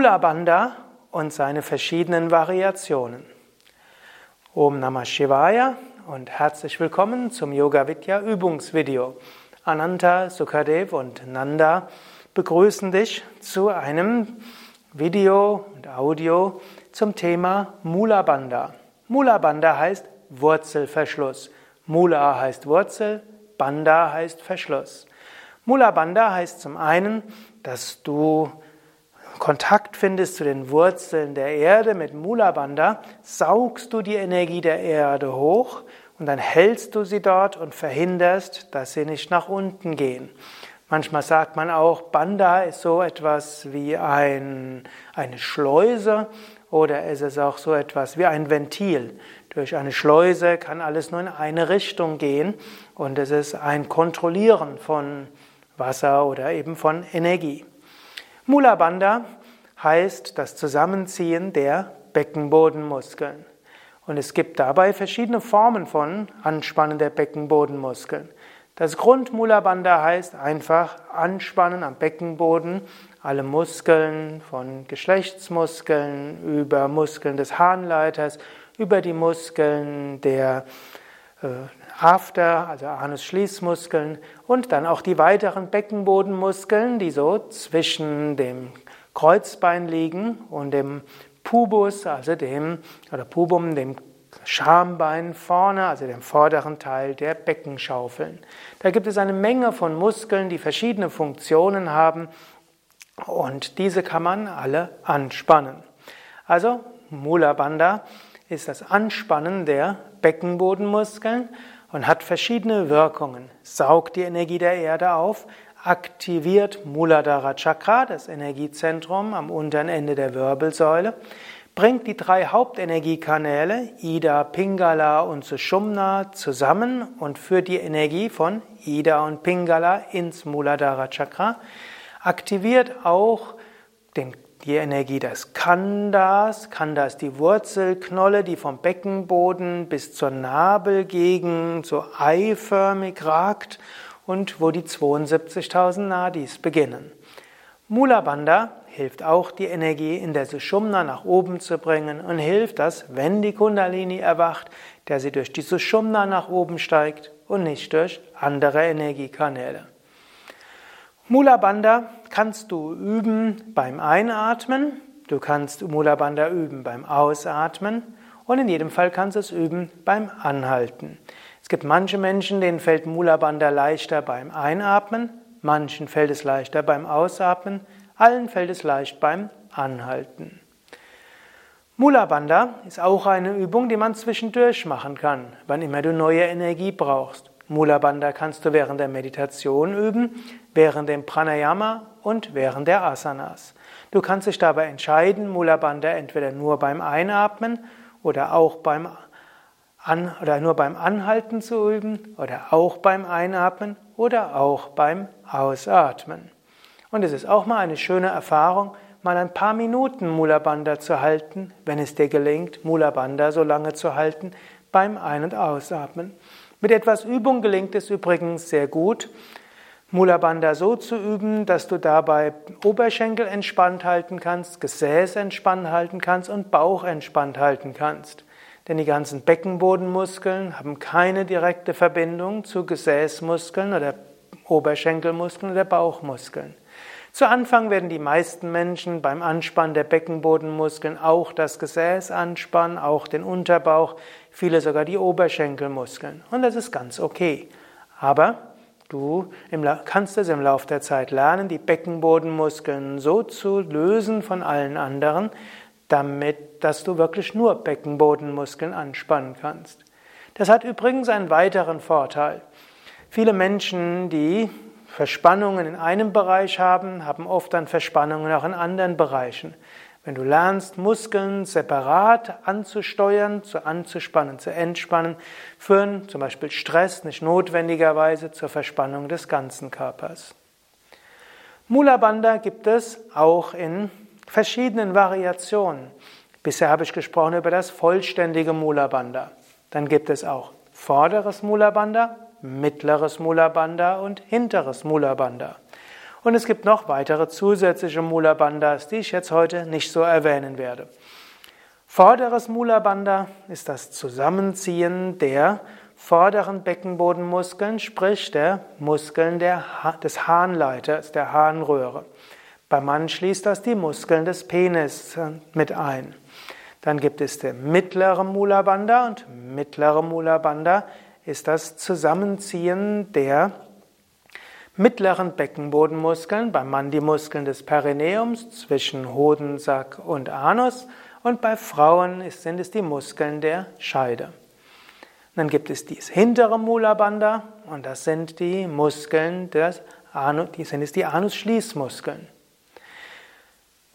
Mula Bandha und seine verschiedenen Variationen. Om Namah Shivaya und herzlich willkommen zum Yoga Vidya Übungsvideo. Ananta, Sukadev und Nanda begrüßen dich zu einem Video und Audio zum Thema Mula Bandha. Mula Bandha heißt Wurzelverschluss. Mula heißt Wurzel, Bandha heißt Verschluss. Mula Bandha heißt zum einen, dass du Kontakt findest zu den Wurzeln der Erde mit Mula Bandha, saugst du die Energie der Erde hoch und dann hältst du sie dort und verhinderst, dass sie nicht nach unten gehen. Manchmal sagt man auch, Bandha ist so etwas wie ein, eine Schleuse oder es ist auch so etwas wie ein Ventil. Durch eine Schleuse kann alles nur in eine Richtung gehen und es ist ein Kontrollieren von Wasser oder eben von Energie. Mula heißt das Zusammenziehen der Beckenbodenmuskeln. Und es gibt dabei verschiedene Formen von Anspannen der Beckenbodenmuskeln. Das Grund Mula Bandha heißt einfach Anspannen am Beckenboden, alle Muskeln von Geschlechtsmuskeln über Muskeln des Harnleiters, über die Muskeln der äh, After, also Anus-Schließmuskeln und dann auch die weiteren Beckenbodenmuskeln, die so zwischen dem Kreuzbein liegen und dem Pubus, also dem, oder Pubum, dem Schambein vorne, also dem vorderen Teil der Beckenschaufeln. Da gibt es eine Menge von Muskeln, die verschiedene Funktionen haben und diese kann man alle anspannen. Also Mula Bandha ist das Anspannen der Beckenbodenmuskeln und hat verschiedene Wirkungen. Saugt die Energie der Erde auf, aktiviert Muladhara Chakra, das Energiezentrum am unteren Ende der Wirbelsäule, bringt die drei Hauptenergiekanäle Ida, Pingala und Sushumna zusammen und führt die Energie von Ida und Pingala ins Muladhara Chakra, aktiviert auch den die Energie des Kandas. Kanda ist die Wurzelknolle, die vom Beckenboden bis zur Nabelgegend so eiförmig ragt und wo die 72.000 Nadis beginnen. Mula Bandha hilft auch, die Energie in der Sushumna nach oben zu bringen und hilft, dass, wenn die Kundalini erwacht, der sie durch die Sushumna nach oben steigt und nicht durch andere Energiekanäle. Mula Bandha kannst du üben beim Einatmen, du kannst Mula Bandha üben beim Ausatmen und in jedem Fall kannst du es üben beim Anhalten. Es gibt manche Menschen, denen fällt Mula Bandha leichter beim Einatmen, manchen fällt es leichter beim Ausatmen, allen fällt es leicht beim Anhalten. Mula Bandha ist auch eine Übung, die man zwischendurch machen kann, wann immer du neue Energie brauchst. Mula Bandha kannst du während der Meditation üben, während dem Pranayama und während der Asanas. Du kannst dich dabei entscheiden, Mula Bandha entweder nur beim Einatmen oder auch beim An oder nur beim Anhalten zu üben oder auch beim Einatmen oder auch beim Ausatmen. Und es ist auch mal eine schöne Erfahrung, mal ein paar Minuten Mula Bandha zu halten, wenn es dir gelingt, Mula Bandha so lange zu halten beim Ein- und Ausatmen. Mit etwas Übung gelingt es übrigens sehr gut, Mula Bandha so zu üben, dass du dabei Oberschenkel entspannt halten kannst, Gesäß entspannt halten kannst und Bauch entspannt halten kannst. Denn die ganzen Beckenbodenmuskeln haben keine direkte Verbindung zu Gesäßmuskeln oder Oberschenkelmuskeln oder Bauchmuskeln. Zu Anfang werden die meisten Menschen beim Anspannen der Beckenbodenmuskeln auch das Gesäß anspannen, auch den Unterbauch, viele sogar die Oberschenkelmuskeln. Und das ist ganz okay. Aber du kannst es im Laufe der Zeit lernen, die Beckenbodenmuskeln so zu lösen von allen anderen, damit, dass du wirklich nur Beckenbodenmuskeln anspannen kannst. Das hat übrigens einen weiteren Vorteil. Viele Menschen, die Verspannungen in einem Bereich haben, haben oft dann Verspannungen auch in anderen Bereichen. Wenn du lernst, Muskeln separat anzusteuern, zu anzuspannen, zu entspannen, führen zum Beispiel Stress nicht notwendigerweise zur Verspannung des ganzen Körpers. Mula Bandha gibt es auch in verschiedenen Variationen. Bisher habe ich gesprochen über das vollständige Mula Bandha. Dann gibt es auch vorderes Mula Bandha, mittleres Mula Bandha und hinteres Mula Bandha. Und es gibt noch weitere zusätzliche Mula Bandhas, die ich jetzt heute nicht so erwähnen werde. Vorderes Mula Bandha ist das Zusammenziehen der vorderen Beckenbodenmuskeln, sprich der Muskeln der des Harnleiters, der Harnröhre. Beim Mann schließt das die Muskeln des Penis mit ein. Dann gibt es der mittlere Mula Bandha und mittlere Mula Bandha ist das Zusammenziehen der mittleren Beckenbodenmuskeln, beim Mann die Muskeln des Perineums zwischen Hodensack und Anus und bei Frauen sind es die Muskeln der Scheide. Dann gibt es dies hintere Mula Bandha und das sind die Muskeln des Anus, die sind es die Anusschließmuskeln.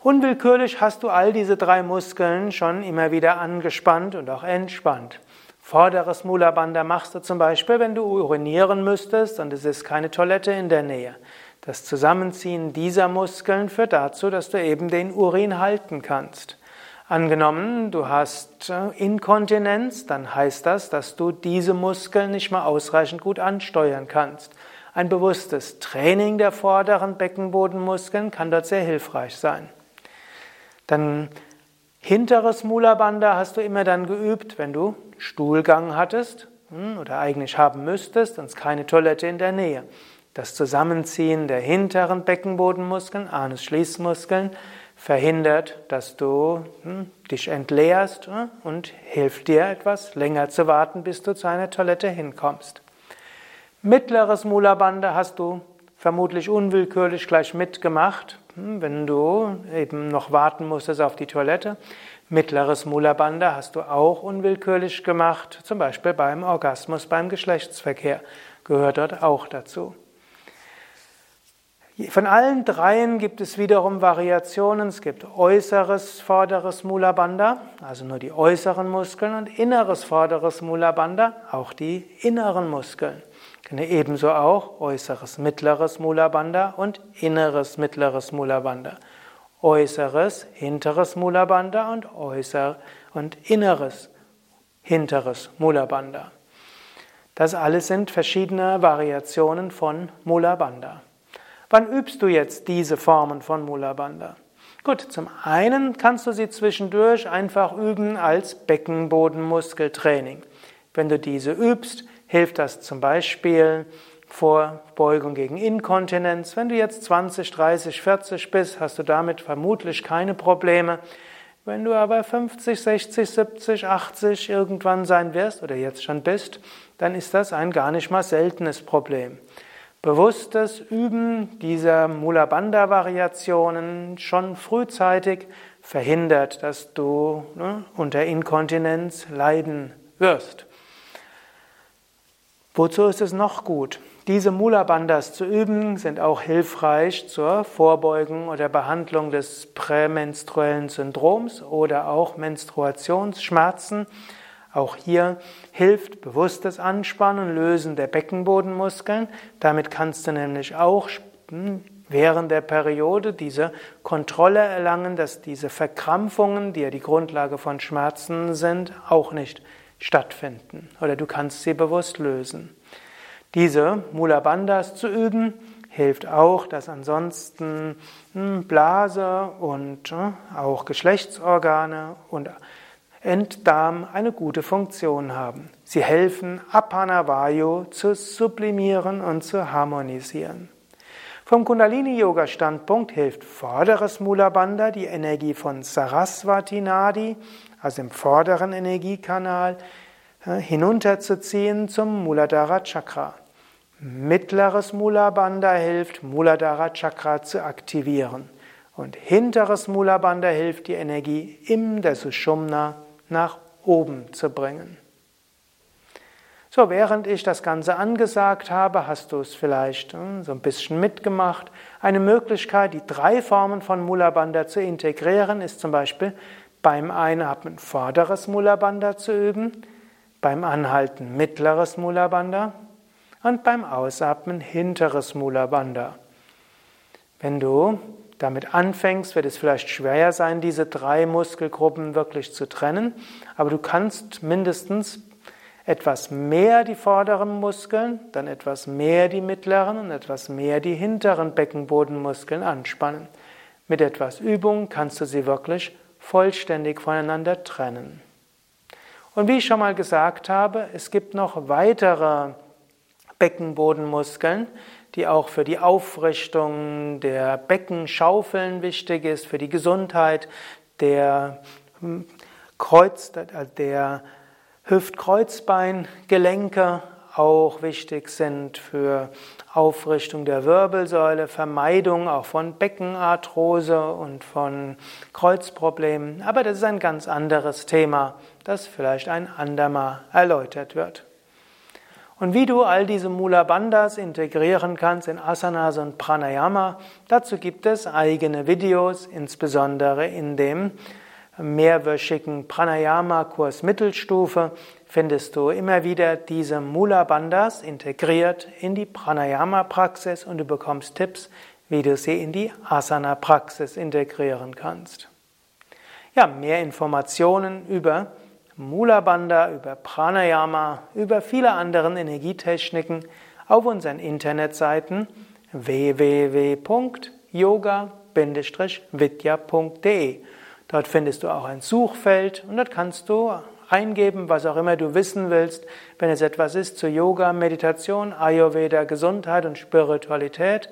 Unwillkürlich hast du all diese drei Muskeln schon immer wieder angespannt und auch entspannt. Vorderes Mula Bandha machst du zum Beispiel, wenn du urinieren müsstest und es ist keine Toilette in der Nähe. Das Zusammenziehen dieser Muskeln führt dazu, dass du eben den Urin halten kannst. Angenommen, du hast äh, Inkontinenz, dann heißt das, dass du diese Muskeln nicht mal ausreichend gut ansteuern kannst. Ein bewusstes Training der vorderen Beckenbodenmuskeln kann dort sehr hilfreich sein. Dann hinteres Mula Bandha hast du immer dann geübt, wenn du Stuhlgang hattest hm, oder eigentlich haben müsstest und es keine Toilette in der Nähe. Das Zusammenziehen der hinteren Beckenbodenmuskeln, Anus-Schließmuskeln, verhindert, dass du hm, dich entleerst hm, und hilft dir etwas länger zu warten, bis du zu einer Toilette hinkommst. Mittleres Mula Bandha hast du vermutlich unwillkürlich gleich mitgemacht, wenn du eben noch warten musstest auf die Toilette. Mittleres Mula Bandha hast du auch unwillkürlich gemacht, zum Beispiel beim Orgasmus, beim Geschlechtsverkehr, gehört dort auch dazu. Von allen dreien gibt es wiederum Variationen. Es gibt äußeres vorderes Mula Bandha, also nur die äußeren Muskeln, und inneres vorderes Mula Bandha, auch die inneren Muskeln. Ebenso auch äußeres mittleres Mula Bandha und inneres mittleres Mula Bandha äußeres, hinteres Mula Bandha und äußer und inneres, hinteres Mula Bandha. Das alles sind verschiedene Variationen von Mula Bandha. Wann übst du jetzt diese Formen von Mula Bandha? Gut, zum einen kannst du sie zwischendurch einfach üben als Beckenbodenmuskeltraining. Wenn du diese übst, hilft das zum Beispiel Vorbeugung gegen Inkontinenz. Wenn du jetzt 20, 30, 40 bist, hast du damit vermutlich keine Probleme. Wenn du aber 50, 60, 70, 80 irgendwann sein wirst oder jetzt schon bist, dann ist das ein gar nicht mal seltenes Problem. Bewusstes Üben dieser Mula Bandha Variationen schon frühzeitig verhindert, dass du ne, unter Inkontinenz leiden wirst. Wozu ist es noch gut? Diese Mula Bandhas zu üben sind auch hilfreich zur Vorbeugung oder Behandlung des prämenstruellen Syndroms oder auch Menstruationsschmerzen. Auch hier hilft bewusstes Anspannen Lösen der Beckenbodenmuskeln. Damit kannst du nämlich auch während der Periode diese Kontrolle erlangen, dass diese Verkrampfungen, die ja die Grundlage von Schmerzen sind, auch nicht stattfinden. Oder du kannst sie bewusst lösen. Diese Mula Bandhas zu üben, hilft auch, dass ansonsten hm, Blase und hm, auch Geschlechtsorgane und Enddarm eine gute Funktion haben. Sie helfen, Apanavayu zu sublimieren und zu harmonisieren. Vom Kundalini-Yoga-Standpunkt hilft vorderes Mula Bandha, die Energie von Saraswati Nadi, also im vorderen Energiekanal, hinunterzuziehen zum Muladhara Chakra. Mittleres Mula Bandha hilft, Muladhara Chakra zu aktivieren. Und hinteres Mula Bandha hilft, die Energie im der Sushumna nach oben zu bringen. So, während ich das Ganze angesagt habe, hast du es vielleicht hm, so ein bisschen mitgemacht. Eine Möglichkeit, die drei Formen von Mula Bandha zu integrieren, ist zum Beispiel beim Einatmen vorderes Mula Bandha zu üben, beim Anhalten mittleres Mula Bandha und beim Ausatmen hinteres Mula Bandha. Wenn du damit anfängst, wird es vielleicht schwer sein, diese drei Muskelgruppen wirklich zu trennen, aber du kannst mindestens etwas mehr die vorderen Muskeln, dann etwas mehr die mittleren und etwas mehr die hinteren Beckenbodenmuskeln anspannen. Mit etwas Übung kannst du sie wirklich vollständig voneinander trennen. Und wie ich schon mal gesagt habe, es gibt noch weitere Beckenbodenmuskeln, die auch für die Aufrichtung der Beckenschaufeln wichtig ist, für die Gesundheit der hm, Kreuz, der Hüft-Kreuzbein-Gelenke auch wichtig sind für Aufrichtung der Wirbelsäule, Vermeidung auch von Beckenarthrose und von Kreuzproblemen. Aber das ist ein ganz anderes Thema, das vielleicht ein andermal erläutert wird. Und wie du all diese Mula Bandhas integrieren kannst in Asanas und Pranayama, dazu gibt es eigene Videos, insbesondere in dem mehrwöchigen Pranayama-Kurs Mittelstufe findest du immer wieder diese Mula Bandhas integriert in die Pranayama-Praxis und du bekommst Tipps, wie du sie in die Asana-Praxis integrieren kannst. Ja, mehr Informationen über Mula Bandha, über Pranayama, über viele andere Energietechniken auf unseren Internetseiten www.yoga-vidya.de Dort findest du auch ein Suchfeld und dort kannst du eingeben, was auch immer du wissen willst. Wenn es etwas ist zu Yoga, Meditation, Ayurveda, Gesundheit und Spiritualität,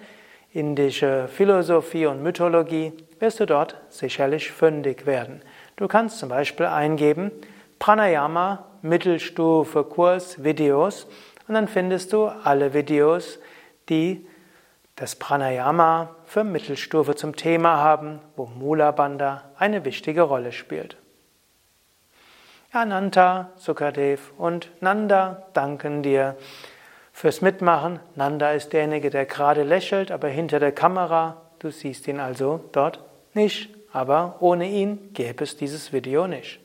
indische Philosophie und Mythologie, wirst du dort sicherlich fündig werden. Du kannst zum Beispiel eingeben Pranayama Mittelstufe Kurs Videos und dann findest du alle Videos, die das Pranayama für Mittelstufe zum Thema haben, wo Mula eine wichtige Rolle spielt. Ananta, Sukadev und Nanda danken dir fürs Mitmachen. Nanda ist derjenige, der gerade lächelt, aber hinter der Kamera. Du siehst ihn also dort nicht. Aber ohne ihn gäbe es dieses Video nicht.